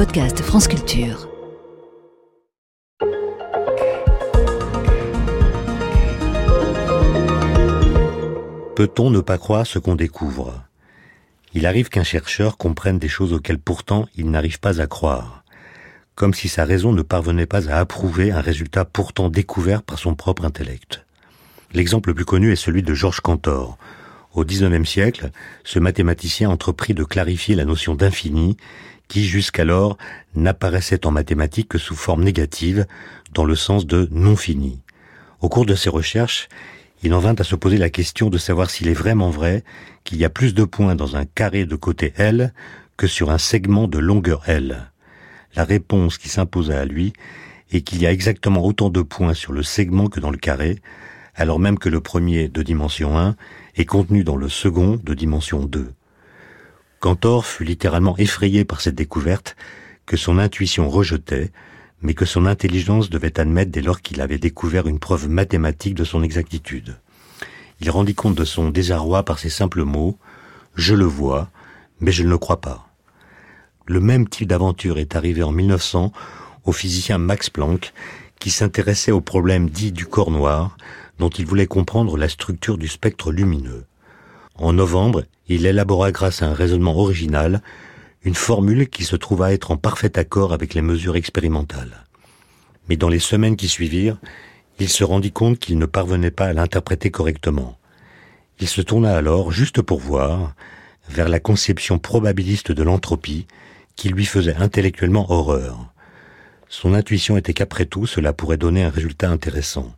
podcast France Culture. Peut-on ne pas croire ce qu'on découvre? Il arrive qu'un chercheur comprenne des choses auxquelles pourtant il n'arrive pas à croire, comme si sa raison ne parvenait pas à approuver un résultat pourtant découvert par son propre intellect. L'exemple le plus connu est celui de Georges Cantor. Au XIXe siècle, ce mathématicien entreprit de clarifier la notion d'infini qui jusqu'alors n'apparaissait en mathématiques que sous forme négative, dans le sens de non fini. Au cours de ses recherches, il en vint à se poser la question de savoir s'il est vraiment vrai qu'il y a plus de points dans un carré de côté L que sur un segment de longueur L. La réponse qui s'imposa à lui est qu'il y a exactement autant de points sur le segment que dans le carré, alors même que le premier de dimension 1 est contenu dans le second de dimension 2. Cantor fut littéralement effrayé par cette découverte que son intuition rejetait, mais que son intelligence devait admettre dès lors qu'il avait découvert une preuve mathématique de son exactitude. Il rendit compte de son désarroi par ces simples mots ⁇ Je le vois, mais je ne le crois pas ⁇ Le même type d'aventure est arrivé en 1900 au physicien Max Planck, qui s'intéressait au problème dit du corps noir, dont il voulait comprendre la structure du spectre lumineux. En novembre, il élabora grâce à un raisonnement original une formule qui se trouva être en parfait accord avec les mesures expérimentales. Mais dans les semaines qui suivirent, il se rendit compte qu'il ne parvenait pas à l'interpréter correctement. Il se tourna alors, juste pour voir, vers la conception probabiliste de l'entropie qui lui faisait intellectuellement horreur. Son intuition était qu'après tout, cela pourrait donner un résultat intéressant.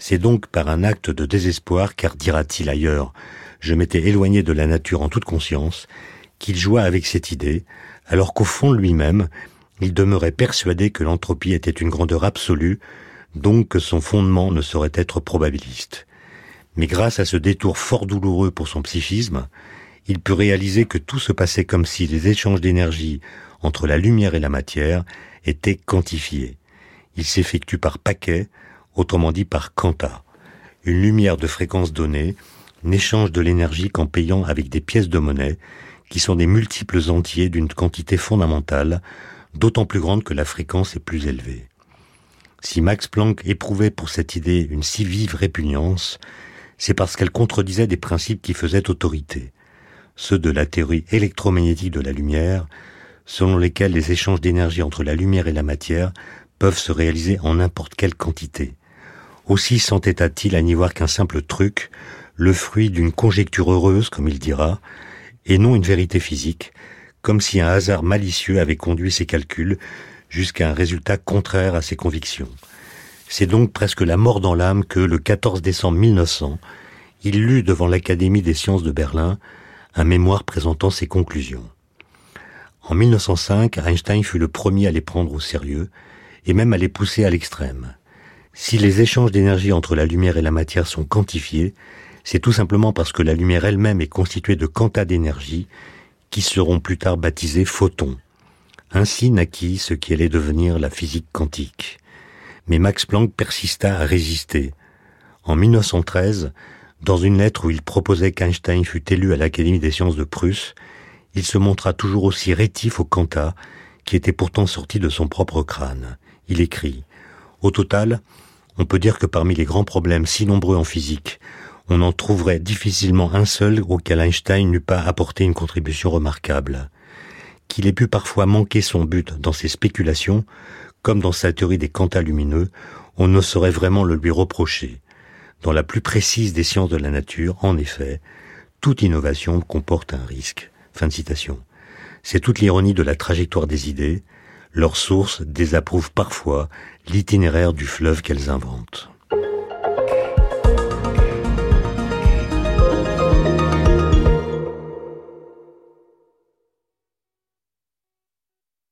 C'est donc par un acte de désespoir, car dira-t-il ailleurs, je m'étais éloigné de la nature en toute conscience, qu'il joua avec cette idée, alors qu'au fond lui-même, il demeurait persuadé que l'entropie était une grandeur absolue, donc que son fondement ne saurait être probabiliste. Mais grâce à ce détour fort douloureux pour son psychisme, il put réaliser que tout se passait comme si les échanges d'énergie entre la lumière et la matière étaient quantifiés. Ils s'effectuent par paquets, autrement dit par quanta. Une lumière de fréquence donnée n'échange de l'énergie qu'en payant avec des pièces de monnaie qui sont des multiples entiers d'une quantité fondamentale, d'autant plus grande que la fréquence est plus élevée. Si Max Planck éprouvait pour cette idée une si vive répugnance, c'est parce qu'elle contredisait des principes qui faisaient autorité, ceux de la théorie électromagnétique de la lumière, selon lesquels les échanges d'énergie entre la lumière et la matière peuvent se réaliser en n'importe quelle quantité. Aussi s'entêta-t-il à n'y voir qu'un simple truc, le fruit d'une conjecture heureuse, comme il dira, et non une vérité physique, comme si un hasard malicieux avait conduit ses calculs jusqu'à un résultat contraire à ses convictions. C'est donc presque la mort dans l'âme que, le 14 décembre 1900, il lut devant l'Académie des sciences de Berlin un mémoire présentant ses conclusions. En 1905, Einstein fut le premier à les prendre au sérieux et même à les pousser à l'extrême. Si les échanges d'énergie entre la lumière et la matière sont quantifiés, c'est tout simplement parce que la lumière elle-même est constituée de quantas d'énergie qui seront plus tard baptisés photons. Ainsi naquit ce qui allait devenir la physique quantique. Mais Max Planck persista à résister. En 1913, dans une lettre où il proposait qu'Einstein fût élu à l'Académie des sciences de Prusse, il se montra toujours aussi rétif au quanta, qui était pourtant sorti de son propre crâne. Il écrit Au total, on peut dire que parmi les grands problèmes si nombreux en physique, on en trouverait difficilement un seul auquel Einstein n'eût pas apporté une contribution remarquable. Qu'il ait pu parfois manquer son but dans ses spéculations, comme dans sa théorie des quantas lumineux, on ne saurait vraiment le lui reprocher. Dans la plus précise des sciences de la nature, en effet, toute innovation comporte un risque. Fin de citation. C'est toute l'ironie de la trajectoire des idées. Leurs sources désapprouvent parfois l'itinéraire du fleuve qu'elles inventent.